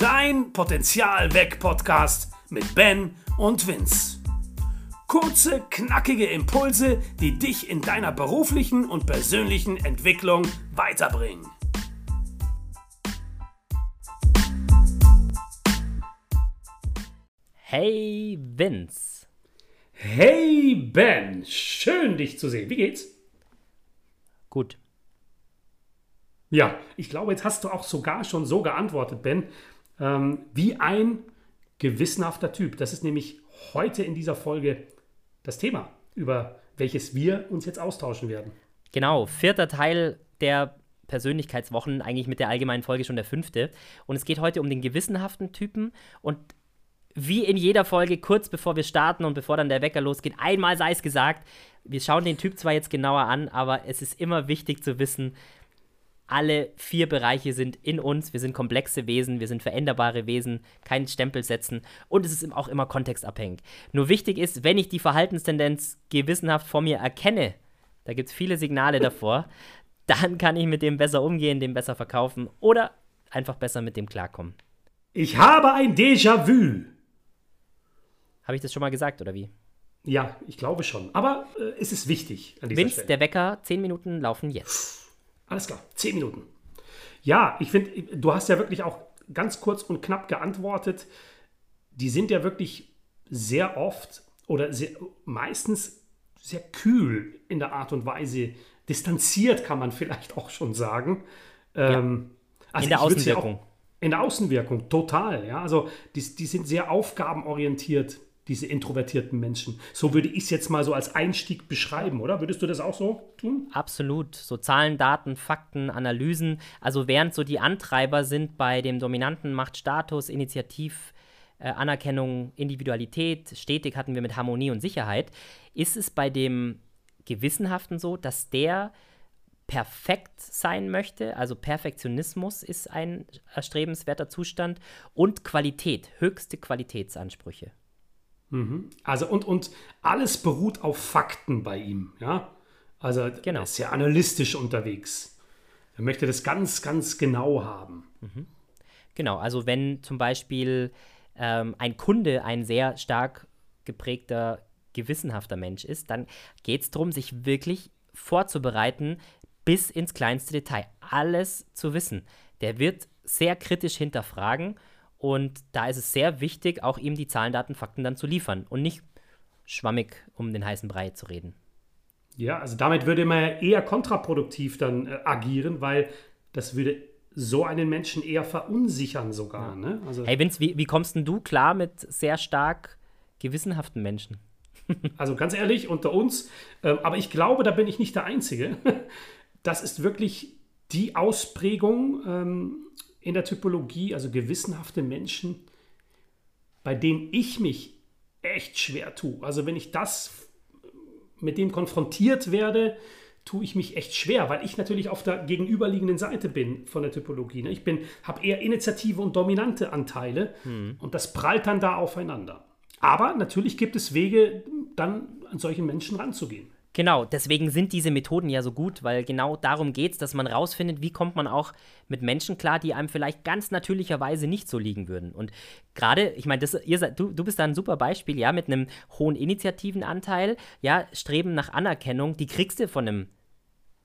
Dein Potenzial weg Podcast mit Ben und Vince. Kurze, knackige Impulse, die dich in deiner beruflichen und persönlichen Entwicklung weiterbringen. Hey Vince. Hey Ben, schön dich zu sehen. Wie geht's? Gut. Ja, ich glaube, jetzt hast du auch sogar schon so geantwortet, Ben, ähm, wie ein gewissenhafter Typ. Das ist nämlich heute in dieser Folge das Thema, über welches wir uns jetzt austauschen werden. Genau, vierter Teil der Persönlichkeitswochen, eigentlich mit der allgemeinen Folge schon der fünfte. Und es geht heute um den gewissenhaften Typen. Und wie in jeder Folge, kurz bevor wir starten und bevor dann der Wecker losgeht, einmal sei es gesagt, wir schauen den Typ zwar jetzt genauer an, aber es ist immer wichtig zu wissen, alle vier Bereiche sind in uns. Wir sind komplexe Wesen, wir sind veränderbare Wesen, keinen Stempel setzen und es ist auch immer kontextabhängig. Nur wichtig ist, wenn ich die Verhaltenstendenz gewissenhaft vor mir erkenne, da gibt es viele Signale davor, dann kann ich mit dem besser umgehen, dem besser verkaufen oder einfach besser mit dem klarkommen. Ich habe ein Déjà-vu. Habe ich das schon mal gesagt oder wie? Ja, ich glaube schon. Aber äh, es ist wichtig an dieser Vince, Stelle. der Wecker, zehn Minuten laufen jetzt. Alles klar, zehn Minuten. Ja, ich finde, du hast ja wirklich auch ganz kurz und knapp geantwortet. Die sind ja wirklich sehr oft oder sehr, meistens sehr kühl in der Art und Weise, distanziert kann man vielleicht auch schon sagen. Ja. Ähm, also in der Außenwirkung. Auch, in der Außenwirkung, total. Ja, also die, die sind sehr aufgabenorientiert diese introvertierten Menschen. So würde ich es jetzt mal so als Einstieg beschreiben, oder? Würdest du das auch so tun? Absolut. So Zahlen, Daten, Fakten, Analysen. Also während so die Antreiber sind bei dem dominanten Machtstatus, Initiativ, äh, Anerkennung, Individualität, stetig hatten wir mit Harmonie und Sicherheit, ist es bei dem Gewissenhaften so, dass der perfekt sein möchte, also Perfektionismus ist ein erstrebenswerter Zustand und Qualität, höchste Qualitätsansprüche. Mhm. Also und, und alles beruht auf Fakten bei ihm, ja. Also genau. er ist ja analytisch unterwegs. Er möchte das ganz, ganz genau haben. Mhm. Genau, also wenn zum Beispiel ähm, ein Kunde ein sehr stark geprägter, gewissenhafter Mensch ist, dann geht es darum, sich wirklich vorzubereiten, bis ins kleinste Detail. Alles zu wissen. Der wird sehr kritisch hinterfragen und da ist es sehr wichtig, auch ihm die Zahlen, Daten, Fakten dann zu liefern und nicht schwammig um den heißen Brei zu reden. Ja, also damit würde man ja eher kontraproduktiv dann äh, agieren, weil das würde so einen Menschen eher verunsichern sogar. Ne? Also, hey Vince, wie, wie kommst denn du klar mit sehr stark gewissenhaften Menschen? also ganz ehrlich, unter uns, äh, aber ich glaube, da bin ich nicht der Einzige. Das ist wirklich die Ausprägung ähm, in der Typologie, also gewissenhafte Menschen, bei denen ich mich echt schwer tue. Also wenn ich das mit dem konfrontiert werde, tue ich mich echt schwer, weil ich natürlich auf der gegenüberliegenden Seite bin von der Typologie. Ne? Ich habe eher Initiative und dominante Anteile hm. und das prallt dann da aufeinander. Aber natürlich gibt es Wege, dann an solchen Menschen ranzugehen. Genau, deswegen sind diese Methoden ja so gut, weil genau darum geht es, dass man rausfindet, wie kommt man auch mit Menschen klar, die einem vielleicht ganz natürlicherweise nicht so liegen würden. Und gerade, ich meine, du, du bist da ein super Beispiel, ja, mit einem hohen Initiativenanteil, ja, Streben nach Anerkennung, die kriegst du von einem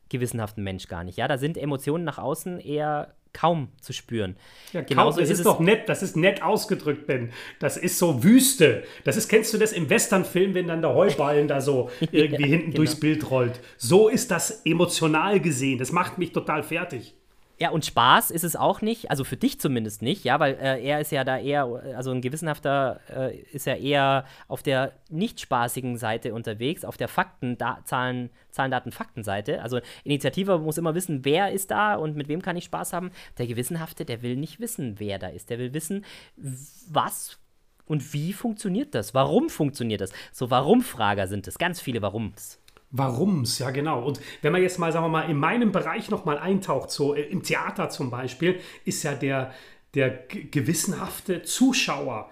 gewissenhaften Mensch gar nicht. Ja, da sind Emotionen nach außen eher kaum zu spüren. Ja, Genauso das ist, ist doch nett, das ist nett ausgedrückt, Ben. Das ist so Wüste. Das ist, kennst du das im Westernfilm, wenn dann der Heuballen da so irgendwie ja, hinten genau. durchs Bild rollt? So ist das emotional gesehen. Das macht mich total fertig. Ja, und Spaß ist es auch nicht, also für dich zumindest nicht, ja, weil äh, er ist ja da eher, also ein gewissenhafter äh, ist ja eher auf der nicht spaßigen Seite unterwegs, auf der Fakten, da, Zahlen, Zahlen, Daten, Fakten-Seite. Also Initiative muss immer wissen, wer ist da und mit wem kann ich Spaß haben. Der Gewissenhafte, der will nicht wissen, wer da ist. Der will wissen, was und wie funktioniert das? Warum funktioniert das? So Warum-Frager sind es, ganz viele Warums. Warums, ja genau. Und wenn man jetzt mal, sagen wir mal, in meinem Bereich nochmal eintaucht, so äh, im Theater zum Beispiel, ist ja der, der gewissenhafte Zuschauer,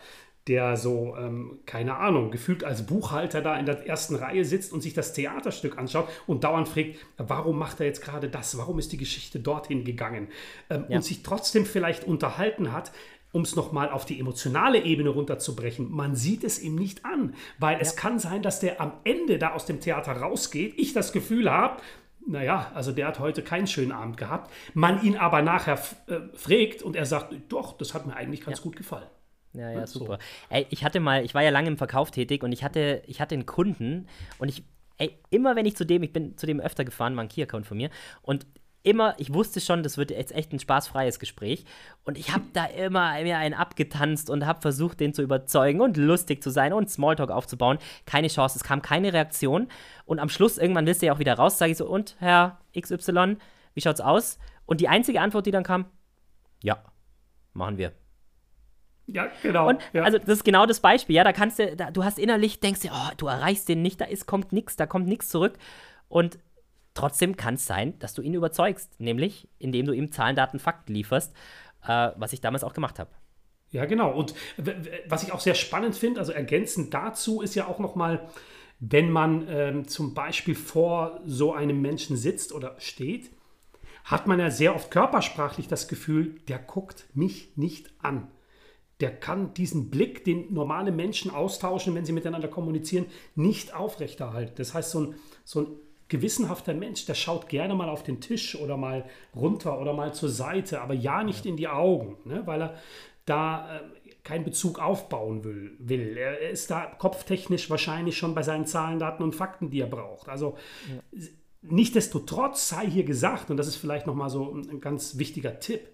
der so, ähm, keine Ahnung, gefühlt als Buchhalter da in der ersten Reihe sitzt und sich das Theaterstück anschaut und dauernd fragt, warum macht er jetzt gerade das? Warum ist die Geschichte dorthin gegangen? Ähm, ja. Und sich trotzdem vielleicht unterhalten hat, um es nochmal auf die emotionale Ebene runterzubrechen, man sieht es ihm nicht an, weil ja. es kann sein, dass der am Ende da aus dem Theater rausgeht, ich das Gefühl habe, naja, also der hat heute keinen schönen Abend gehabt, man ihn aber nachher äh, fragt und er sagt, doch, das hat mir eigentlich ganz ja. gut gefallen. Ja, ja, super. So. Ey, ich hatte mal, ich war ja lange im Verkauf tätig und ich hatte, ich hatte einen Kunden und ich, ey, immer wenn ich zu dem, ich bin zu dem öfter gefahren, war ein Key-Account von mir und immer, ich wusste schon, das wird jetzt echt ein spaßfreies Gespräch. Und ich habe da immer mir einen abgetanzt und habe versucht, den zu überzeugen und lustig zu sein und Smalltalk aufzubauen. Keine Chance, es kam keine Reaktion. Und am Schluss, irgendwann willst du ja auch wieder raus, sage ich so, und Herr XY, wie schaut's aus? Und die einzige Antwort, die dann kam, ja, machen wir. Ja, genau. Und ja. also das ist genau das Beispiel, ja, da kannst du, da, du hast innerlich, denkst dir, oh, du erreichst den nicht, da ist, kommt nichts, da kommt nichts zurück. Und Trotzdem kann es sein, dass du ihn überzeugst, nämlich indem du ihm Zahlen, Daten, Fakten lieferst, äh, was ich damals auch gemacht habe. Ja, genau. Und was ich auch sehr spannend finde, also ergänzend dazu ist ja auch nochmal, wenn man ähm, zum Beispiel vor so einem Menschen sitzt oder steht, hat man ja sehr oft körpersprachlich das Gefühl, der guckt mich nicht an. Der kann diesen Blick, den normale Menschen austauschen, wenn sie miteinander kommunizieren, nicht aufrechterhalten. Das heißt, so ein, so ein gewissenhafter Mensch, der schaut gerne mal auf den Tisch oder mal runter oder mal zur Seite, aber ja nicht ja. in die Augen, ne? weil er da äh, keinen Bezug aufbauen will, will. Er ist da kopftechnisch wahrscheinlich schon bei seinen Zahlen, Daten und Fakten, die er braucht. Also ja. Nichtsdestotrotz sei hier gesagt, und das ist vielleicht nochmal so ein ganz wichtiger Tipp,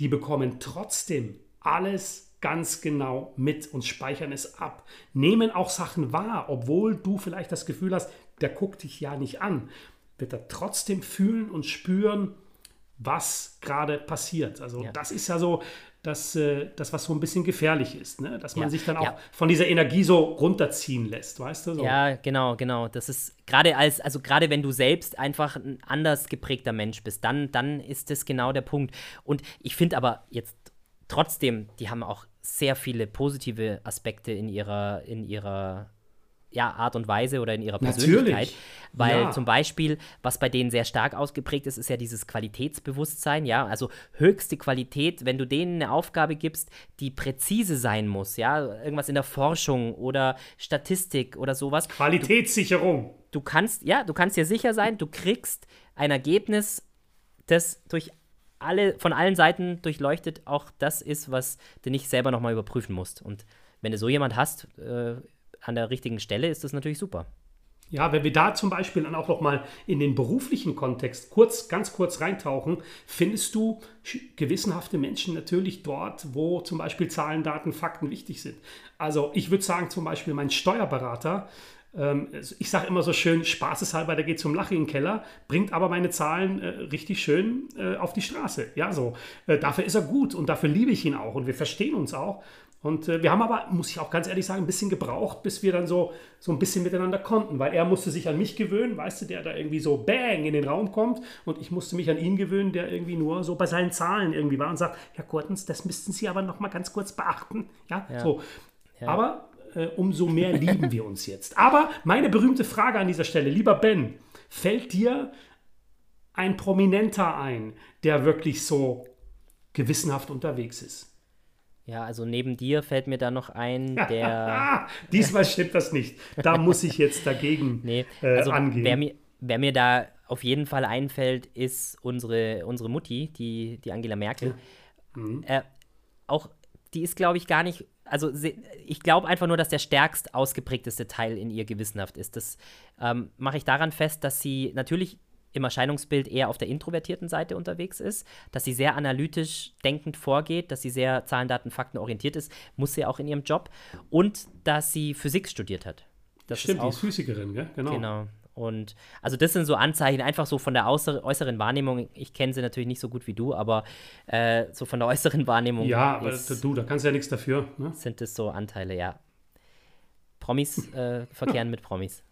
die bekommen trotzdem alles ganz genau mit und speichern es ab. Nehmen auch Sachen wahr, obwohl du vielleicht das Gefühl hast, der guckt dich ja nicht an, wird er trotzdem fühlen und spüren, was gerade passiert. Also ja. das ist ja so das, äh, das, was so ein bisschen gefährlich ist, ne? dass man ja. sich dann auch ja. von dieser Energie so runterziehen lässt, weißt du? So. Ja, genau, genau. Das ist gerade als, also gerade wenn du selbst einfach ein anders geprägter Mensch bist, dann, dann ist das genau der Punkt. Und ich finde aber jetzt trotzdem, die haben auch sehr viele positive Aspekte in ihrer, in ihrer ja, Art und Weise oder in ihrer Persönlichkeit. Natürlich. Weil ja. zum Beispiel, was bei denen sehr stark ausgeprägt ist, ist ja dieses Qualitätsbewusstsein, ja, also höchste Qualität, wenn du denen eine Aufgabe gibst, die präzise sein muss, ja, irgendwas in der Forschung oder Statistik oder sowas. Qualitätssicherung. Du, du kannst, ja, du kannst dir sicher sein, du kriegst ein Ergebnis, das durch alle, von allen Seiten durchleuchtet auch das ist, was du nicht selber nochmal überprüfen musst. Und wenn du so jemand hast, äh, an der richtigen Stelle ist das natürlich super. Ja, wenn wir da zum Beispiel dann auch noch mal in den beruflichen Kontext kurz, ganz kurz reintauchen, findest du gewissenhafte Menschen natürlich dort, wo zum Beispiel Zahlen, Daten, Fakten wichtig sind. Also ich würde sagen zum Beispiel mein Steuerberater, ähm, ich sage immer so schön, spaßeshalber, der geht zum Lachen in den Keller, bringt aber meine Zahlen äh, richtig schön äh, auf die Straße. Ja, so. Äh, dafür ist er gut und dafür liebe ich ihn auch und wir verstehen uns auch. Und äh, wir haben aber, muss ich auch ganz ehrlich sagen, ein bisschen gebraucht, bis wir dann so, so ein bisschen miteinander konnten, weil er musste sich an mich gewöhnen, weißt du, der da irgendwie so bang in den Raum kommt und ich musste mich an ihn gewöhnen, der irgendwie nur so bei seinen Zahlen irgendwie war und sagt, Herr Kurtens, das müssten Sie aber noch mal ganz kurz beachten. Ja, ja. so. Ja. Aber äh, umso mehr lieben wir uns jetzt. Aber meine berühmte Frage an dieser Stelle, lieber Ben, fällt dir ein Prominenter ein, der wirklich so gewissenhaft unterwegs ist? Ja, also neben dir fällt mir da noch ein, der. Diesmal stimmt das nicht. Da muss ich jetzt dagegen nee, äh, also angehen. Wer mir, wer mir da auf jeden Fall einfällt, ist unsere, unsere Mutti, die, die Angela Merkel. Mhm. Äh, auch die ist, glaube ich, gar nicht. Also ich glaube einfach nur, dass der stärkst ausgeprägteste Teil in ihr gewissenhaft ist. Das ähm, mache ich daran fest, dass sie natürlich im Erscheinungsbild eher auf der introvertierten Seite unterwegs ist, dass sie sehr analytisch denkend vorgeht, dass sie sehr Zahlen, Daten, Fakten orientiert ist, muss sie auch in ihrem Job und dass sie Physik studiert hat. Das Stimmt, ist auch, die ist Physikerin, gell? genau. Genau. Und also das sind so Anzeichen, einfach so von der äußeren, Wahrnehmung. Ich kenne sie natürlich nicht so gut wie du, aber äh, so von der äußeren Wahrnehmung. Ja, aber du, da kannst ja nichts dafür. Ne? Sind das so Anteile, ja. Promis äh, verkehren mit Promis.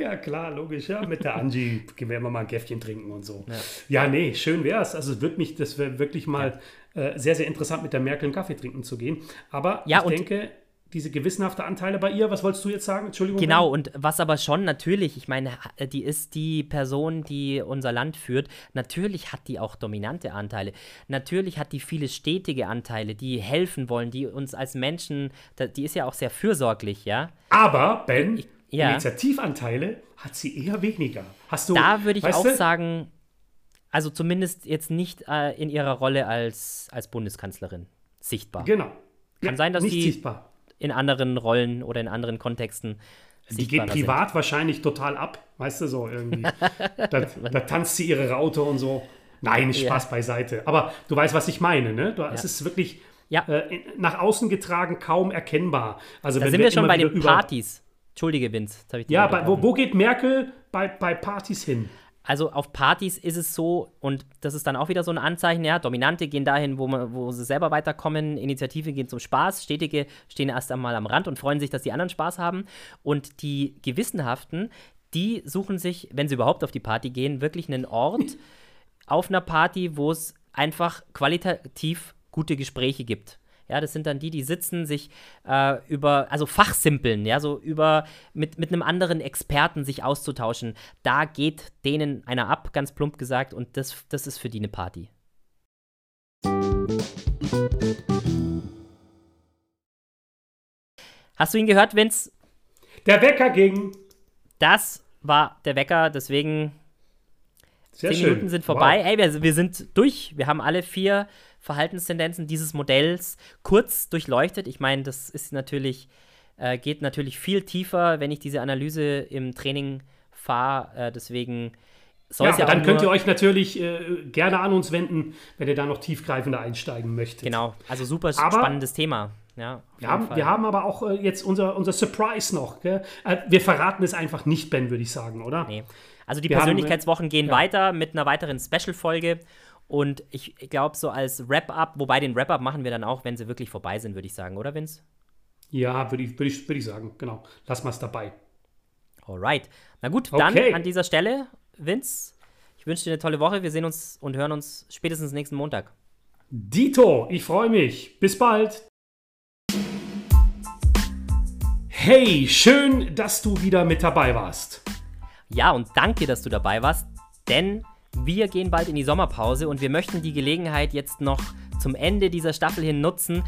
Ja, klar, logisch. Ja, mit der Angie werden wir mal ein Käffchen trinken und so. Ja, ja nee, schön wäre es. Also, es wird mich, das wäre wirklich mal ja. äh, sehr, sehr interessant, mit der Merkel einen Kaffee trinken zu gehen. Aber ja, ich denke, diese gewissenhafte Anteile bei ihr. Was wolltest du jetzt sagen? Entschuldigung. Genau, und was aber schon natürlich, ich meine, die ist die Person, die unser Land führt. Natürlich hat die auch dominante Anteile. Natürlich hat die viele stetige Anteile, die helfen wollen, die uns als Menschen, die ist ja auch sehr fürsorglich, ja. Aber, Ben, ich, ja. Initiativanteile hat sie eher weniger. Hast du. Da würde ich auch du? sagen, also zumindest jetzt nicht äh, in ihrer Rolle als, als Bundeskanzlerin sichtbar. Genau. Kann ja, sein, dass die sichtbar. in anderen Rollen oder in anderen Kontexten die geht privat sind. wahrscheinlich total ab, weißt du, so irgendwie. da, da, tanzt sie ihre Raute und so. Nein, Spaß ja. beiseite. Aber du weißt, was ich meine, ne? Du, ja. Es ist wirklich ja. äh, nach außen getragen kaum erkennbar. Also, da sind wir schon bei den Partys. Entschuldige, Vince. ja, bei, wo, wo, geht Merkel bei, bei Partys hin? Also auf Partys ist es so, und das ist dann auch wieder so ein Anzeichen, ja, Dominante gehen dahin, wo, man, wo sie selber weiterkommen, Initiative gehen zum Spaß, Stetige stehen erst einmal am Rand und freuen sich, dass die anderen Spaß haben. Und die Gewissenhaften, die suchen sich, wenn sie überhaupt auf die Party gehen, wirklich einen Ort auf einer Party, wo es einfach qualitativ gute Gespräche gibt. Ja, das sind dann die, die sitzen, sich äh, über, also fachsimpeln, ja, so über mit, mit einem anderen Experten sich auszutauschen. Da geht denen einer ab, ganz plump gesagt, und das, das ist für die eine Party. Hast du ihn gehört, Vince? Der Wecker ging. Das war der Wecker, deswegen Sehr zehn schön. Minuten sind vorbei. Wow. Ey, wir, wir sind durch. Wir haben alle vier Verhaltenstendenzen dieses Modells kurz durchleuchtet. Ich meine, das ist natürlich, äh, geht natürlich viel tiefer, wenn ich diese Analyse im Training fahre. Äh, deswegen soll ja, ja dann könnt ihr euch natürlich äh, gerne an uns wenden, wenn ihr da noch tiefgreifender einsteigen möchtet. Genau, also super aber spannendes Thema. Ja, wir, haben, wir haben aber auch äh, jetzt unser, unser Surprise noch. Äh, wir verraten es einfach nicht, Ben, würde ich sagen, oder? Nee. Also die wir Persönlichkeitswochen haben, gehen ja. weiter mit einer weiteren Special-Folge und ich glaube, so als Wrap-up, wobei den Wrap-up machen wir dann auch, wenn sie wirklich vorbei sind, würde ich sagen, oder Vince? Ja, würde ich, würd ich, würd ich sagen, genau. Lass mal es dabei. Alright. Na gut, dann okay. an dieser Stelle, Vince, ich wünsche dir eine tolle Woche. Wir sehen uns und hören uns spätestens nächsten Montag. Dito, ich freue mich. Bis bald. Hey, schön, dass du wieder mit dabei warst. Ja, und danke, dass du dabei warst, denn wir gehen bald in die Sommerpause und wir möchten die Gelegenheit jetzt noch zum Ende dieser Staffel hin nutzen,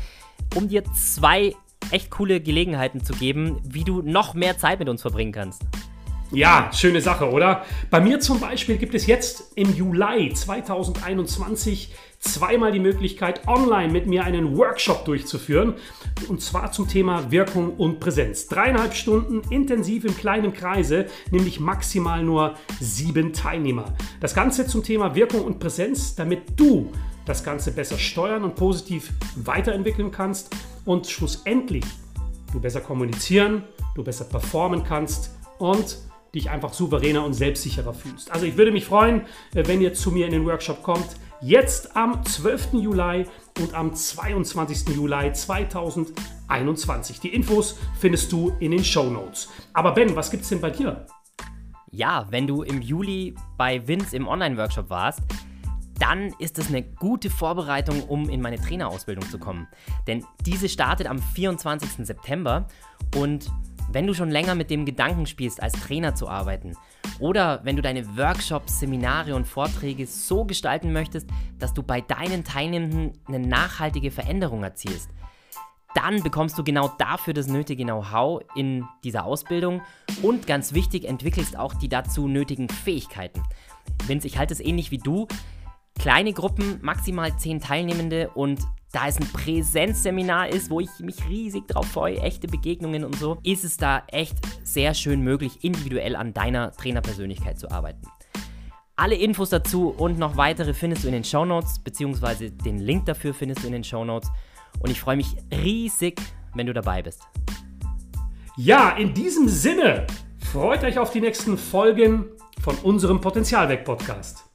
um dir zwei echt coole Gelegenheiten zu geben, wie du noch mehr Zeit mit uns verbringen kannst. Ja, schöne Sache, oder? Bei mir zum Beispiel gibt es jetzt im Juli 2021 zweimal die Möglichkeit, online mit mir einen Workshop durchzuführen. Und zwar zum Thema Wirkung und Präsenz. Dreieinhalb Stunden intensiv im kleinen Kreise, nämlich maximal nur sieben Teilnehmer. Das Ganze zum Thema Wirkung und Präsenz, damit du das Ganze besser steuern und positiv weiterentwickeln kannst und schlussendlich du besser kommunizieren, du besser performen kannst und dich einfach souveräner und selbstsicherer fühlst. Also ich würde mich freuen, äh, wenn ihr zu mir in den Workshop kommt. Jetzt am 12. Juli und am 22. Juli 2021. Die Infos findest du in den Show Notes. Aber Ben, was gibt's denn bei dir? Ja, wenn du im Juli bei Vince im Online-Workshop warst, dann ist es eine gute Vorbereitung, um in meine Trainerausbildung zu kommen. Denn diese startet am 24. September und wenn du schon länger mit dem Gedanken spielst, als Trainer zu arbeiten, oder wenn du deine Workshops, Seminare und Vorträge so gestalten möchtest, dass du bei deinen Teilnehmenden eine nachhaltige Veränderung erzielst, dann bekommst du genau dafür das nötige Know-how in dieser Ausbildung und ganz wichtig, entwickelst auch die dazu nötigen Fähigkeiten. Vince, ich halte es ähnlich wie du. Kleine Gruppen, maximal zehn Teilnehmende und da es ein Präsenzseminar ist, wo ich mich riesig drauf freue, echte Begegnungen und so, ist es da echt sehr schön möglich, individuell an deiner Trainerpersönlichkeit zu arbeiten. Alle Infos dazu und noch weitere findest du in den Show Notes, beziehungsweise den Link dafür findest du in den Show Notes. Und ich freue mich riesig, wenn du dabei bist. Ja, in diesem Sinne, freut euch auf die nächsten Folgen von unserem Potenzialweg-Podcast.